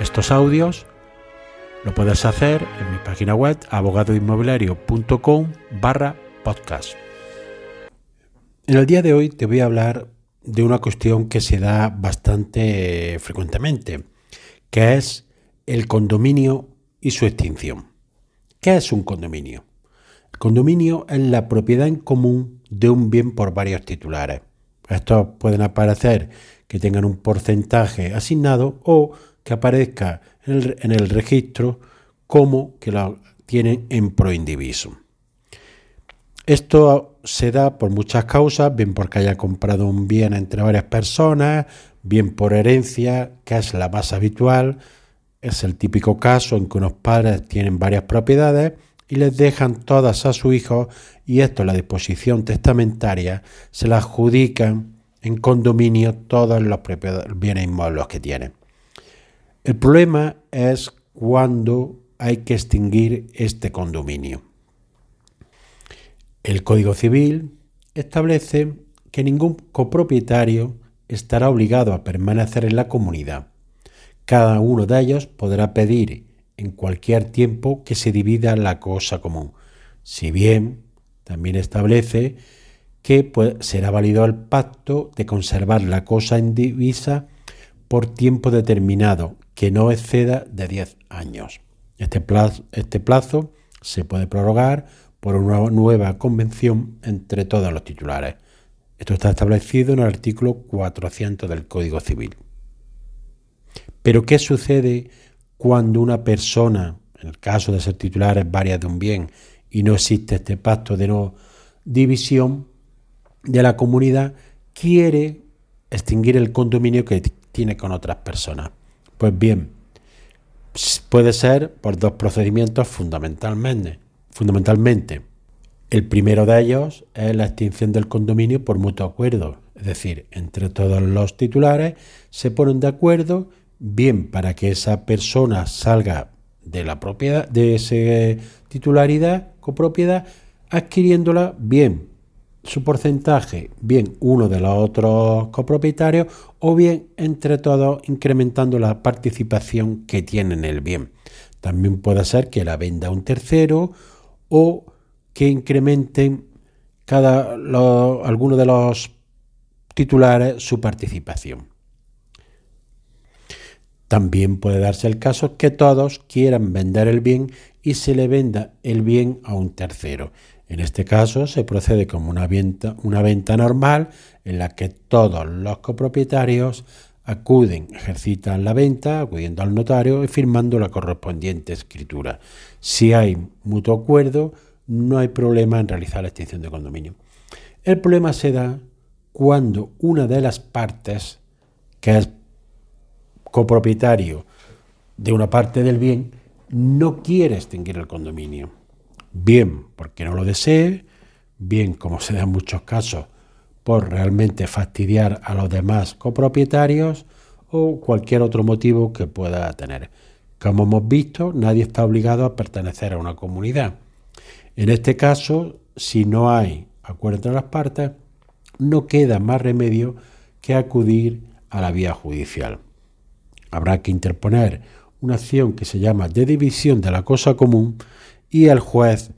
estos audios, lo puedes hacer en mi página web abogadoinmobiliario.com barra podcast. En el día de hoy te voy a hablar de una cuestión que se da bastante frecuentemente, que es el condominio y su extinción. ¿Qué es un condominio? El condominio es la propiedad en común de un bien por varios titulares. Estos pueden aparecer que tengan un porcentaje asignado o que aparezca en el, registro como que lo tienen en proindiviso. Esto se da por muchas causas, bien porque haya comprado un bien entre varias personas, bien por herencia, que es la más habitual. Es el típico caso en que unos padres tienen varias propiedades y les dejan todas a su hijo y esto, la disposición testamentaria, se la adjudican en condominio todos los bienes inmuebles que tienen. El problema es cuando hay que extinguir este condominio. El Código Civil establece que ningún copropietario estará obligado a permanecer en la comunidad. Cada uno de ellos podrá pedir en cualquier tiempo que se divida la cosa común, si bien también establece que será válido el pacto de conservar la cosa en divisa por tiempo determinado que no exceda de 10 años. Este plazo, este plazo se puede prorrogar por una nueva convención entre todos los titulares. Esto está establecido en el artículo 400 del Código Civil. Pero ¿qué sucede cuando una persona, en el caso de ser titulares varias de un bien, y no existe este pacto de no división de la comunidad, quiere extinguir el condominio que tiene con otras personas? Pues bien, puede ser por dos procedimientos fundamentalmente. Fundamentalmente, el primero de ellos es la extinción del condominio por mutuo acuerdo, es decir, entre todos los titulares se ponen de acuerdo bien para que esa persona salga de la propiedad de esa titularidad, copropiedad, adquiriéndola bien su porcentaje, bien uno de los otros copropietarios o bien entre todos incrementando la participación que tienen en el bien. También puede ser que la venda un tercero o que incrementen cada alguno de los titulares su participación. También puede darse el caso que todos quieran vender el bien y se le venda el bien a un tercero. En este caso se procede como una venta, normal en la que todos los copropietarios acuden, ejercitan la venta, acudiendo al notario y firmando la correspondiente escritura. Si hay mutuo acuerdo, no hay problema en realizar la extinción de condominio. El problema se da cuando una de las partes, que es copropietario de una parte del bien, no quiere extinguir el condominio bien porque no lo desee, bien como se da en muchos casos por realmente fastidiar a los demás copropietarios o cualquier otro motivo que pueda tener. Como hemos visto, nadie está obligado a pertenecer a una comunidad. En este caso, si no hay acuerdo entre las partes, no queda más remedio que acudir a la vía judicial. Habrá que interponer una acción que se llama de división de la cosa común y el juez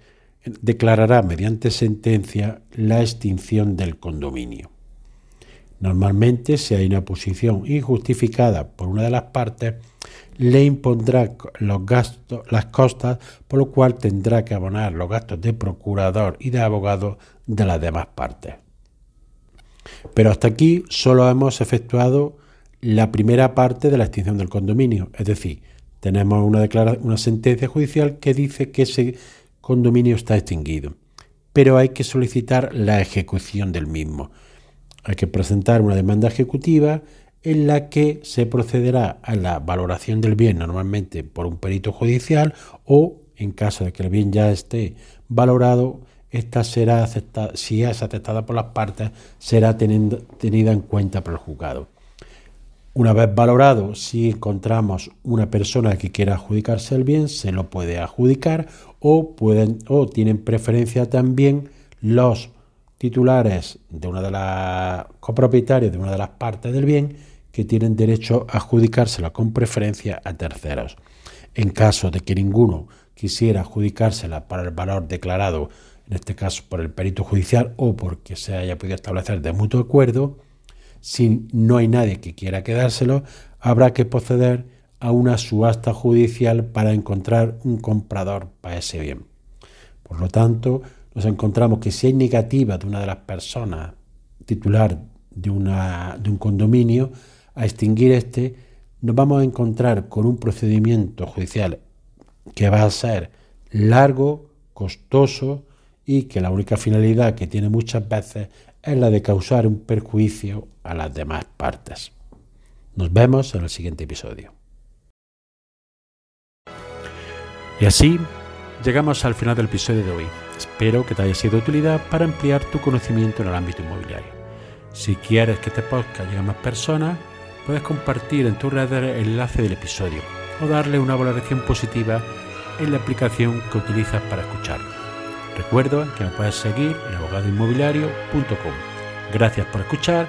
declarará mediante sentencia la extinción del condominio. Normalmente, si hay una posición injustificada por una de las partes, le impondrá los gastos, las costas, por lo cual tendrá que abonar los gastos de procurador y de abogado de las demás partes. Pero hasta aquí solo hemos efectuado la primera parte de la extinción del condominio, es decir, tenemos una, sentencia judicial que dice que ese condominio está extinguido, pero hay que solicitar la ejecución del mismo. Hay que presentar una demanda ejecutiva en la que se procederá a la valoración del bien normalmente por un perito judicial o en caso de que el bien ya esté valorado, esta será aceptada, si es aceptada por las partes, será tenida en cuenta por el juzgado. Una vez valorado, si encontramos una persona que quiera adjudicarse el bien, se lo puede adjudicar o, pueden, o tienen preferencia también los titulares de una de las copropietarios de una de las partes del bien que tienen derecho a adjudicársela con preferencia a terceros. En caso de que ninguno quisiera adjudicársela para el valor declarado, en este caso por el perito judicial o porque se haya podido establecer de mutuo acuerdo, si no hay nadie que quiera quedárselo, habrá que proceder a una subasta judicial para encontrar un comprador para ese bien. Por lo tanto, nos encontramos que si hay negativa de una de las personas titular de, de un condominio a extinguir este, nos vamos a encontrar con un procedimiento judicial que va a ser largo, costoso y que la única finalidad que tiene muchas veces es la de causar un perjuicio a las demás partes. Nos vemos en el siguiente episodio. Y así llegamos al final del episodio de hoy. Espero que te haya sido de utilidad para ampliar tu conocimiento en el ámbito inmobiliario. Si quieres que este podcast llegue a más personas, puedes compartir en tu red el enlace del episodio o darle una valoración positiva en la aplicación que utilizas para escucharlo. Recuerdo que me puedes seguir en abogadoinmobiliario.com. Gracias por escuchar,